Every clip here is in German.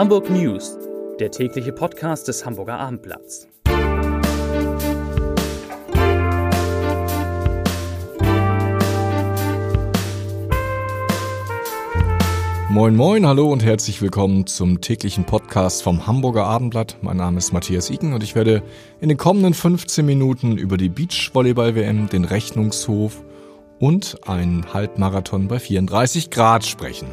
Hamburg News, der tägliche Podcast des Hamburger Abendblatts. Moin moin, hallo und herzlich willkommen zum täglichen Podcast vom Hamburger Abendblatt. Mein Name ist Matthias Iken und ich werde in den kommenden 15 Minuten über die Beachvolleyball-WM, den Rechnungshof und einen Halbmarathon bei 34 Grad sprechen.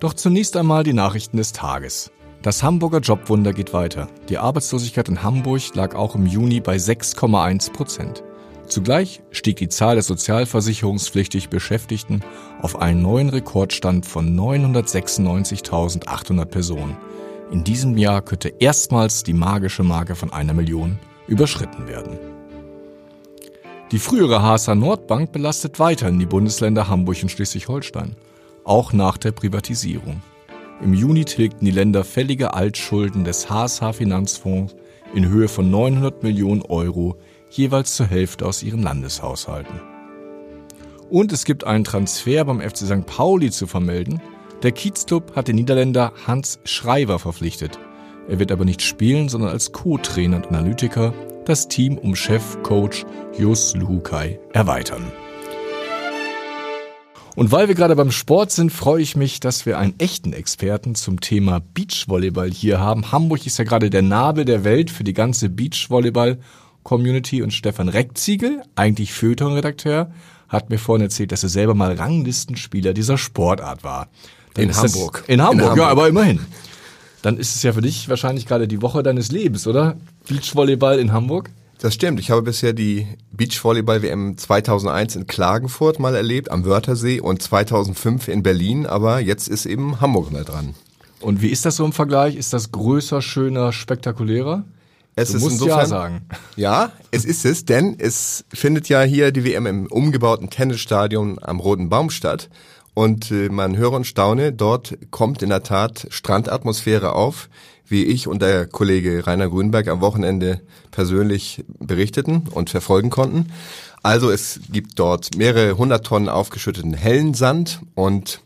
Doch zunächst einmal die Nachrichten des Tages. Das Hamburger Jobwunder geht weiter. Die Arbeitslosigkeit in Hamburg lag auch im Juni bei 6,1 Prozent. Zugleich stieg die Zahl der sozialversicherungspflichtig Beschäftigten auf einen neuen Rekordstand von 996.800 Personen. In diesem Jahr könnte erstmals die magische Marke von einer Million überschritten werden. Die frühere HSH Nordbank belastet weiterhin die Bundesländer Hamburg und Schleswig-Holstein auch nach der Privatisierung. Im Juni tilgten die Länder fällige Altschulden des HSH Finanzfonds in Höhe von 900 Millionen Euro jeweils zur Hälfte aus ihren Landeshaushalten. Und es gibt einen Transfer beim FC St. Pauli zu vermelden. Der Kiezclub hat den Niederländer Hans Schreiber verpflichtet. Er wird aber nicht spielen, sondern als Co-Trainer und Analytiker das Team um Chefcoach Jus Luhukai erweitern. Und weil wir gerade beim Sport sind, freue ich mich, dass wir einen echten Experten zum Thema Beachvolleyball hier haben. Hamburg ist ja gerade der Nabel der Welt für die ganze Beachvolleyball-Community und Stefan Reckziegel, eigentlich Feuilleton-Redakteur, hat mir vorhin erzählt, dass er selber mal Ranglistenspieler dieser Sportart war. In Hamburg. in Hamburg. In Hamburg, ja, aber immerhin. Dann ist es ja für dich wahrscheinlich gerade die Woche deines Lebens, oder? Beachvolleyball in Hamburg? Das stimmt. Ich habe bisher die Beachvolleyball-WM 2001 in Klagenfurt mal erlebt, am Wörthersee und 2005 in Berlin, aber jetzt ist eben Hamburg mal dran. Und wie ist das so im Vergleich? Ist das größer, schöner, spektakulärer? Es du ist musst insofern, ja sagen. Ja, es ist es, denn es findet ja hier die WM im umgebauten Tennisstadion am Roten Baum statt. Und äh, man höre und staune, dort kommt in der Tat Strandatmosphäre auf, wie ich und der Kollege Rainer Grünberg am Wochenende persönlich berichteten und verfolgen konnten. Also es gibt dort mehrere hundert Tonnen aufgeschütteten hellen Sand und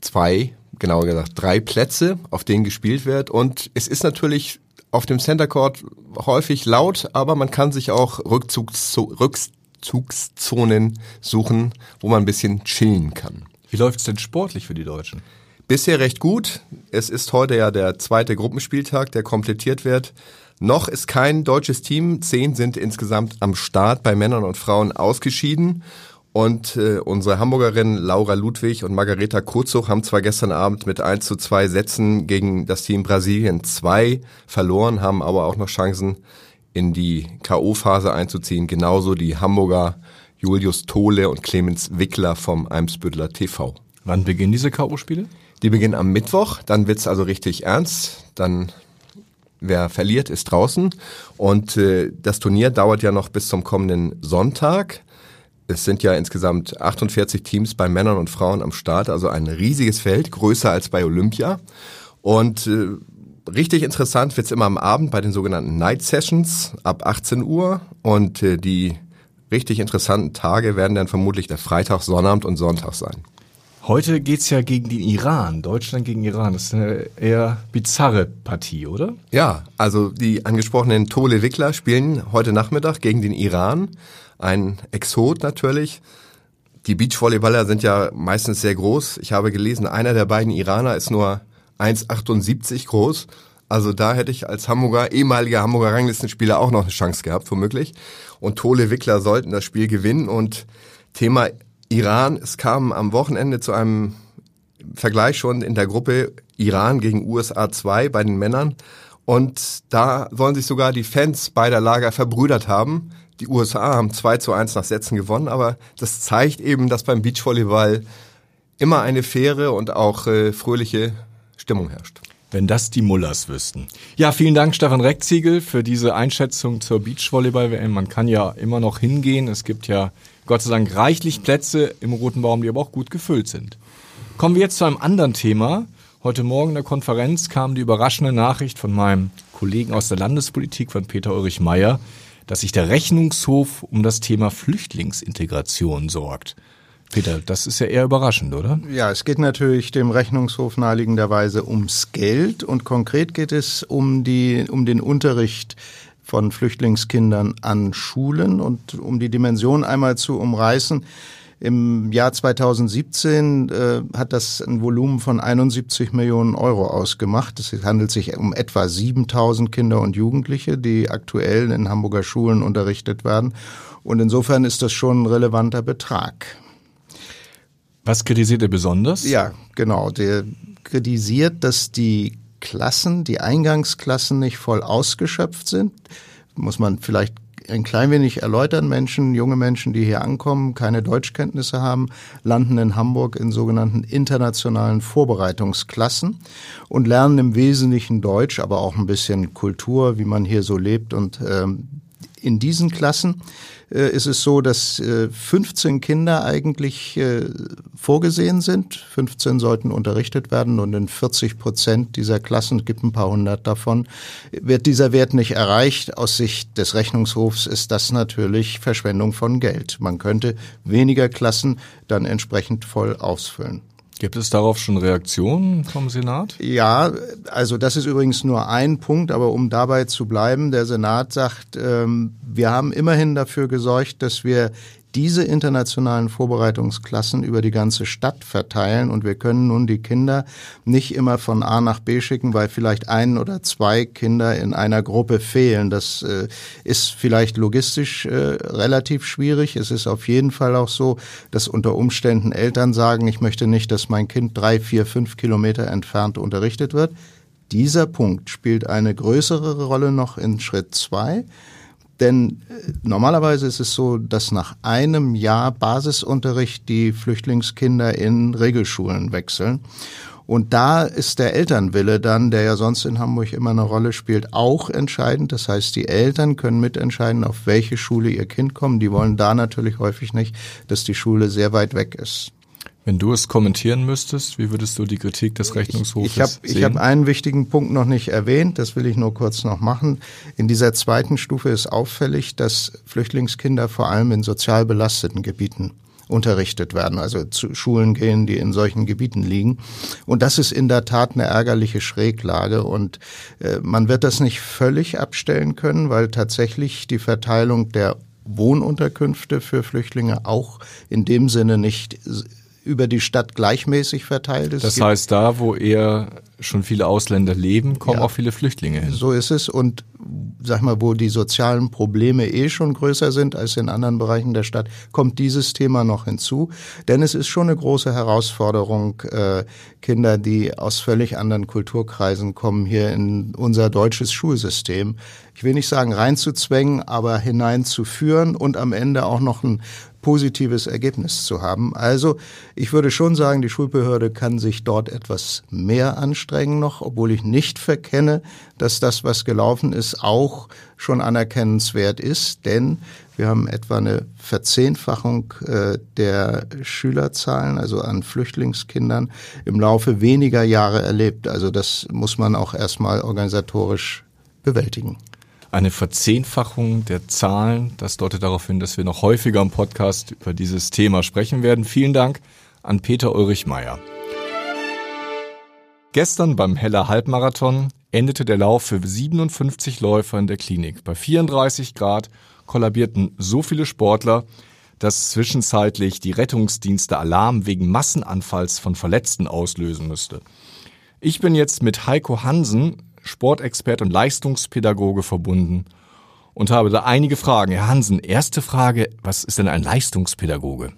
zwei, genauer gesagt drei Plätze, auf denen gespielt wird. Und es ist natürlich auf dem Center Court häufig laut, aber man kann sich auch Rückzugs Rückzugszonen suchen, wo man ein bisschen chillen kann. Wie läuft's denn sportlich für die Deutschen? Bisher recht gut. Es ist heute ja der zweite Gruppenspieltag, der komplettiert wird. Noch ist kein deutsches Team. Zehn sind insgesamt am Start bei Männern und Frauen ausgeschieden. Und äh, unsere Hamburgerinnen Laura Ludwig und Margareta Kurzuch haben zwar gestern Abend mit 1 zu 2 Sätzen gegen das Team Brasilien 2 verloren, haben aber auch noch Chancen in die K.O.-Phase einzuziehen. Genauso die Hamburger Julius Tole und Clemens Wickler vom Eimsbüttler TV. Wann beginnen diese K.O.-Spiele? Die beginnen am Mittwoch, dann wird's also richtig ernst. Dann wer verliert, ist draußen. Und äh, das Turnier dauert ja noch bis zum kommenden Sonntag. Es sind ja insgesamt 48 Teams bei Männern und Frauen am Start, also ein riesiges Feld, größer als bei Olympia. Und äh, richtig interessant wird's immer am Abend bei den sogenannten Night Sessions ab 18 Uhr. Und äh, die richtig interessanten Tage werden dann vermutlich der Freitag, Sonnabend und Sonntag sein. Heute geht's ja gegen den Iran, Deutschland gegen Iran. Das ist eine eher bizarre Partie, oder? Ja, also die angesprochenen Tole Wickler spielen heute Nachmittag gegen den Iran. Ein Exot natürlich. Die Beachvolleyballer sind ja meistens sehr groß. Ich habe gelesen, einer der beiden Iraner ist nur 1,78 groß. Also da hätte ich als Hamburger, ehemaliger Hamburger Ranglistenspieler auch noch eine Chance gehabt, womöglich. Und Tole Wickler sollten das Spiel gewinnen. Und Thema Iran, es kam am Wochenende zu einem Vergleich schon in der Gruppe Iran gegen USA 2 bei den Männern. Und da sollen sich sogar die Fans beider Lager verbrüdert haben. Die USA haben 2 zu 1 nach Sätzen gewonnen, aber das zeigt eben, dass beim Beachvolleyball immer eine faire und auch äh, fröhliche Stimmung herrscht. Wenn das die Mullers wüssten. Ja, vielen Dank, Stefan Reckziegel, für diese Einschätzung zur Beachvolleyball-WM. Man kann ja immer noch hingehen. Es gibt ja Gott sei Dank reichlich Plätze im Roten Baum, die aber auch gut gefüllt sind. Kommen wir jetzt zu einem anderen Thema. Heute Morgen in der Konferenz kam die überraschende Nachricht von meinem Kollegen aus der Landespolitik, von Peter Ulrich Meyer, dass sich der Rechnungshof um das Thema Flüchtlingsintegration sorgt. Peter, das ist ja eher überraschend, oder? Ja, es geht natürlich dem Rechnungshof naheliegenderweise ums Geld und konkret geht es um die, um den Unterricht von Flüchtlingskindern an Schulen und um die Dimension einmal zu umreißen. Im Jahr 2017 äh, hat das ein Volumen von 71 Millionen Euro ausgemacht. Es handelt sich um etwa 7000 Kinder und Jugendliche, die aktuell in Hamburger Schulen unterrichtet werden. Und insofern ist das schon ein relevanter Betrag. Was kritisiert er besonders? Ja, genau. Der kritisiert, dass die Klassen, die Eingangsklassen nicht voll ausgeschöpft sind. Muss man vielleicht ein klein wenig erläutern. Menschen, junge Menschen, die hier ankommen, keine Deutschkenntnisse haben, landen in Hamburg in sogenannten internationalen Vorbereitungsklassen und lernen im Wesentlichen Deutsch, aber auch ein bisschen Kultur, wie man hier so lebt und ähm, in diesen Klassen äh, ist es so, dass äh, 15 Kinder eigentlich äh, vorgesehen sind. 15 sollten unterrichtet werden und in 40 Prozent dieser Klassen, gibt ein paar hundert davon, wird dieser Wert nicht erreicht. Aus Sicht des Rechnungshofs ist das natürlich Verschwendung von Geld. Man könnte weniger Klassen dann entsprechend voll ausfüllen. Gibt es darauf schon Reaktionen vom Senat? Ja, also das ist übrigens nur ein Punkt, aber um dabei zu bleiben, der Senat sagt, ähm, wir haben immerhin dafür gesorgt, dass wir diese internationalen Vorbereitungsklassen über die ganze Stadt verteilen und wir können nun die Kinder nicht immer von A nach B schicken, weil vielleicht ein oder zwei Kinder in einer Gruppe fehlen. Das äh, ist vielleicht logistisch äh, relativ schwierig. Es ist auf jeden Fall auch so, dass unter Umständen Eltern sagen, ich möchte nicht, dass mein Kind drei, vier, fünf Kilometer entfernt unterrichtet wird. Dieser Punkt spielt eine größere Rolle noch in Schritt zwei. Denn äh, normalerweise ist es so, dass nach einem Jahr Basisunterricht die Flüchtlingskinder in Regelschulen wechseln. Und da ist der Elternwille dann, der ja sonst in Hamburg immer eine Rolle spielt, auch entscheidend. Das heißt, die Eltern können mitentscheiden, auf welche Schule ihr Kind kommt. Die wollen da natürlich häufig nicht, dass die Schule sehr weit weg ist. Wenn du es kommentieren müsstest, wie würdest du die Kritik des Rechnungshofes ich, hab, sehen? Ich habe einen wichtigen Punkt noch nicht erwähnt, das will ich nur kurz noch machen. In dieser zweiten Stufe ist auffällig, dass Flüchtlingskinder vor allem in sozial belasteten Gebieten unterrichtet werden, also zu Schulen gehen, die in solchen Gebieten liegen. Und das ist in der Tat eine ärgerliche Schräglage. Und äh, man wird das nicht völlig abstellen können, weil tatsächlich die Verteilung der Wohnunterkünfte für Flüchtlinge auch in dem Sinne nicht über die Stadt gleichmäßig verteilt ist. Das heißt, da, wo eher schon viele Ausländer leben, kommen ja, auch viele Flüchtlinge hin. So ist es. Und sag mal, wo die sozialen Probleme eh schon größer sind als in anderen Bereichen der Stadt, kommt dieses Thema noch hinzu. Denn es ist schon eine große Herausforderung, äh, Kinder, die aus völlig anderen Kulturkreisen kommen, hier in unser deutsches Schulsystem, ich will nicht sagen reinzuzwängen, aber hineinzuführen und am Ende auch noch ein positives Ergebnis zu haben. Also ich würde schon sagen, die Schulbehörde kann sich dort etwas mehr anstrengen noch, obwohl ich nicht verkenne, dass das, was gelaufen ist, auch schon anerkennenswert ist, denn wir haben etwa eine Verzehnfachung äh, der Schülerzahlen, also an Flüchtlingskindern, im Laufe weniger Jahre erlebt. Also das muss man auch erstmal organisatorisch bewältigen eine Verzehnfachung der Zahlen. Das deutet darauf hin, dass wir noch häufiger im Podcast über dieses Thema sprechen werden. Vielen Dank an Peter Ulrich Meyer. Gestern beim Heller Halbmarathon endete der Lauf für 57 Läufer in der Klinik. Bei 34 Grad kollabierten so viele Sportler, dass zwischenzeitlich die Rettungsdienste Alarm wegen Massenanfalls von Verletzten auslösen müsste. Ich bin jetzt mit Heiko Hansen, Sportexperte und Leistungspädagoge verbunden und habe da einige Fragen. Herr Hansen, erste Frage, was ist denn ein Leistungspädagoge?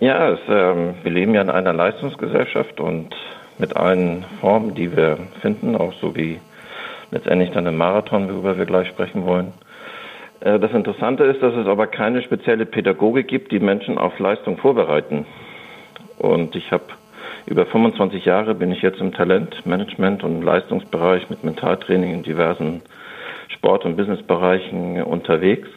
Ja, es, ähm, wir leben ja in einer Leistungsgesellschaft und mit allen Formen, die wir finden, auch so wie letztendlich dann im Marathon, worüber wir gleich sprechen wollen. Äh, das Interessante ist, dass es aber keine spezielle Pädagogik gibt, die Menschen auf Leistung vorbereiten. Und ich habe über 25 Jahre bin ich jetzt im Talentmanagement und Leistungsbereich mit Mentaltraining in diversen Sport- und Businessbereichen unterwegs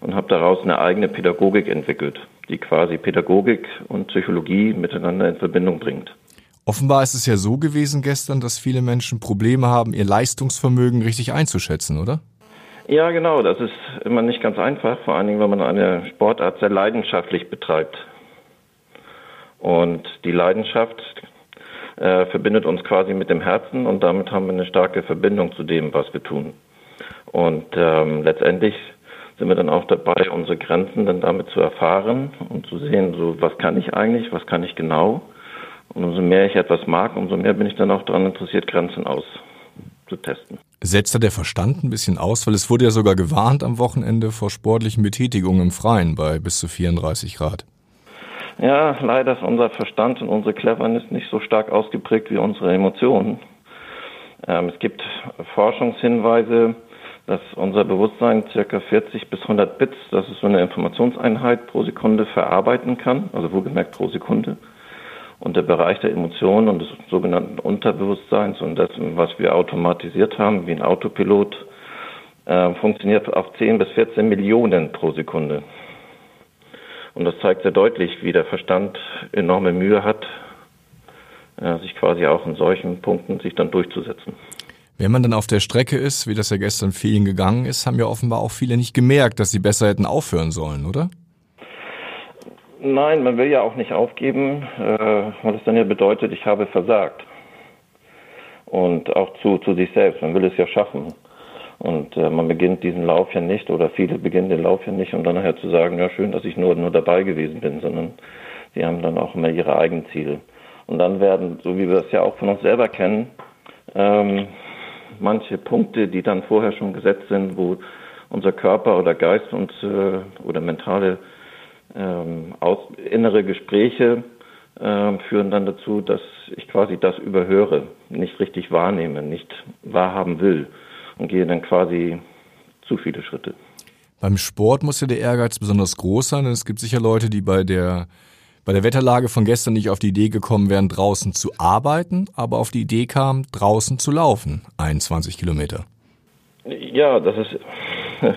und habe daraus eine eigene Pädagogik entwickelt, die quasi Pädagogik und Psychologie miteinander in Verbindung bringt. Offenbar ist es ja so gewesen gestern, dass viele Menschen Probleme haben, ihr Leistungsvermögen richtig einzuschätzen, oder? Ja, genau. Das ist immer nicht ganz einfach, vor allen Dingen, wenn man eine Sportart sehr leidenschaftlich betreibt. Und die Leidenschaft äh, verbindet uns quasi mit dem Herzen und damit haben wir eine starke Verbindung zu dem, was wir tun. Und ähm, letztendlich sind wir dann auch dabei, unsere Grenzen dann damit zu erfahren und zu sehen, so was kann ich eigentlich, was kann ich genau. Und umso mehr ich etwas mag, umso mehr bin ich dann auch daran interessiert, Grenzen auszutesten. Setzt da der Verstand ein bisschen aus, weil es wurde ja sogar gewarnt am Wochenende vor sportlichen Betätigungen im Freien bei bis zu 34 Grad. Ja, leider ist unser Verstand und unsere Cleverness nicht so stark ausgeprägt wie unsere Emotionen. Ähm, es gibt Forschungshinweise, dass unser Bewusstsein circa 40 bis 100 Bits, das ist so eine Informationseinheit pro Sekunde, verarbeiten kann, also wohlgemerkt pro Sekunde. Und der Bereich der Emotionen und des sogenannten Unterbewusstseins und das, was wir automatisiert haben, wie ein Autopilot, äh, funktioniert auf 10 bis 14 Millionen pro Sekunde. Und das zeigt sehr deutlich, wie der Verstand enorme Mühe hat, äh, sich quasi auch in solchen Punkten sich dann durchzusetzen. Wenn man dann auf der Strecke ist, wie das ja gestern vielen gegangen ist, haben ja offenbar auch viele nicht gemerkt, dass sie besser hätten aufhören sollen, oder? Nein, man will ja auch nicht aufgeben, äh, weil es dann ja bedeutet, ich habe versagt. Und auch zu, zu sich selbst, man will es ja schaffen. Und äh, man beginnt diesen Lauf ja nicht, oder viele beginnen den Lauf ja nicht, um dann nachher zu sagen, ja schön, dass ich nur, nur dabei gewesen bin, sondern sie haben dann auch immer ihre eigenen Ziele. Und dann werden, so wie wir es ja auch von uns selber kennen, ähm, manche Punkte, die dann vorher schon gesetzt sind, wo unser Körper oder Geist und äh, oder mentale ähm, aus, innere Gespräche äh, führen dann dazu, dass ich quasi das überhöre, nicht richtig wahrnehme, nicht wahrhaben will und gehe dann quasi zu viele Schritte. Beim Sport muss ja der Ehrgeiz besonders groß sein, denn es gibt sicher Leute, die bei der bei der Wetterlage von gestern nicht auf die Idee gekommen wären, draußen zu arbeiten, aber auf die Idee kamen, draußen zu laufen, 21 Kilometer. Ja, das ist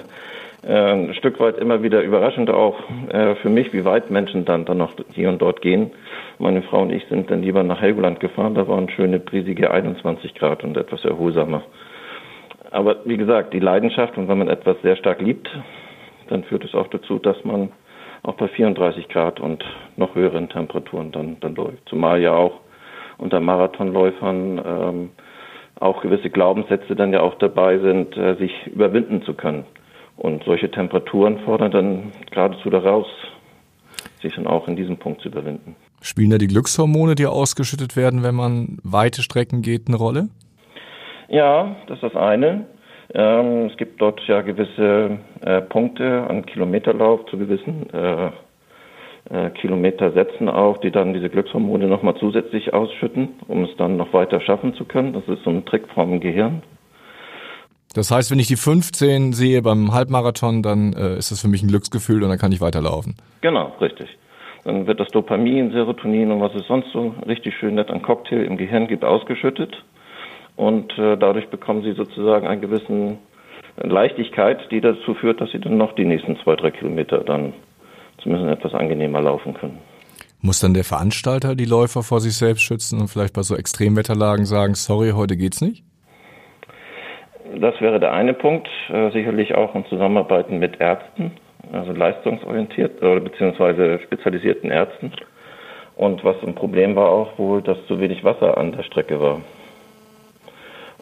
äh, ein Stück weit immer wieder überraschend auch äh, für mich, wie weit Menschen dann, dann noch hier und dort gehen. Meine Frau und ich sind dann lieber nach Helgoland gefahren, da waren schöne brisige 21 Grad und etwas erholsamer. Aber wie gesagt, die Leidenschaft und wenn man etwas sehr stark liebt, dann führt es auch dazu, dass man auch bei 34 Grad und noch höheren Temperaturen dann, dann läuft. Zumal ja auch unter Marathonläufern ähm, auch gewisse Glaubenssätze dann ja auch dabei sind, äh, sich überwinden zu können. Und solche Temperaturen fordern dann geradezu daraus, sich dann auch in diesem Punkt zu überwinden. Spielen da die Glückshormone, die ausgeschüttet werden, wenn man weite Strecken geht, eine Rolle? Ja, das ist das eine. Ähm, es gibt dort ja gewisse äh, Punkte an Kilometerlauf zu gewissen äh, äh, Kilometersätzen auch, die dann diese Glückshormone nochmal zusätzlich ausschütten, um es dann noch weiter schaffen zu können. Das ist so ein Trick vom Gehirn. Das heißt, wenn ich die 15 sehe beim Halbmarathon, dann äh, ist das für mich ein Glücksgefühl und dann kann ich weiterlaufen. Genau, richtig. Dann wird das Dopamin, Serotonin und was es sonst so richtig schön nett an Cocktail im Gehirn gibt, ausgeschüttet und äh, dadurch bekommen sie sozusagen einen gewissen Leichtigkeit, die dazu führt, dass sie dann noch die nächsten zwei, drei Kilometer dann zumindest etwas angenehmer laufen können. Muss dann der Veranstalter die Läufer vor sich selbst schützen und vielleicht bei so Extremwetterlagen sagen, sorry, heute geht's nicht? Das wäre der eine Punkt, äh, sicherlich auch in Zusammenarbeiten mit Ärzten, also leistungsorientiert oder beziehungsweise spezialisierten Ärzten. Und was ein Problem war auch wohl, dass zu wenig Wasser an der Strecke war.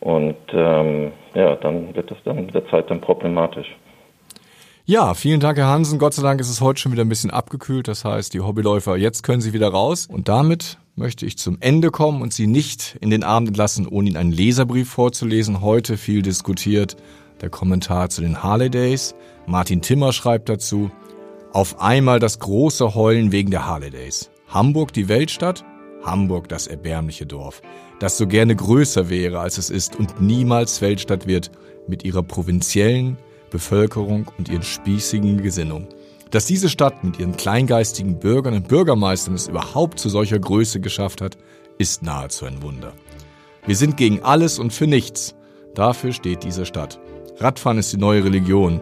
Und ähm, ja, dann wird das dann mit der Zeit dann problematisch. Ja, vielen Dank, Herr Hansen. Gott sei Dank ist es heute schon wieder ein bisschen abgekühlt. Das heißt, die Hobbyläufer, jetzt können sie wieder raus. Und damit möchte ich zum Ende kommen und Sie nicht in den Abend entlassen, ohne Ihnen einen Leserbrief vorzulesen. Heute viel diskutiert der Kommentar zu den Harley Days. Martin Timmer schreibt dazu, auf einmal das große Heulen wegen der Harley Days. Hamburg die Weltstadt, Hamburg das erbärmliche Dorf das so gerne größer wäre, als es ist und niemals Weltstadt wird mit ihrer provinziellen Bevölkerung und ihren spießigen Gesinnung. Dass diese Stadt mit ihren kleingeistigen Bürgern und Bürgermeistern es überhaupt zu solcher Größe geschafft hat, ist nahezu ein Wunder. Wir sind gegen alles und für nichts. Dafür steht diese Stadt. Radfahren ist die neue Religion.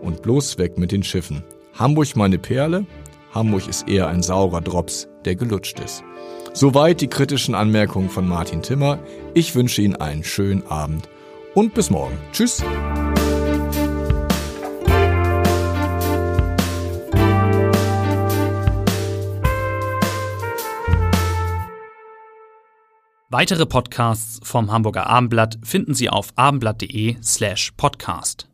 Und bloß weg mit den Schiffen. Hamburg meine Perle? Hamburg ist eher ein saurer Drops, der gelutscht ist. Soweit die kritischen Anmerkungen von Martin Timmer. Ich wünsche Ihnen einen schönen Abend und bis morgen. Tschüss. Weitere Podcasts vom Hamburger Abendblatt finden Sie auf abendblatt.de slash podcast.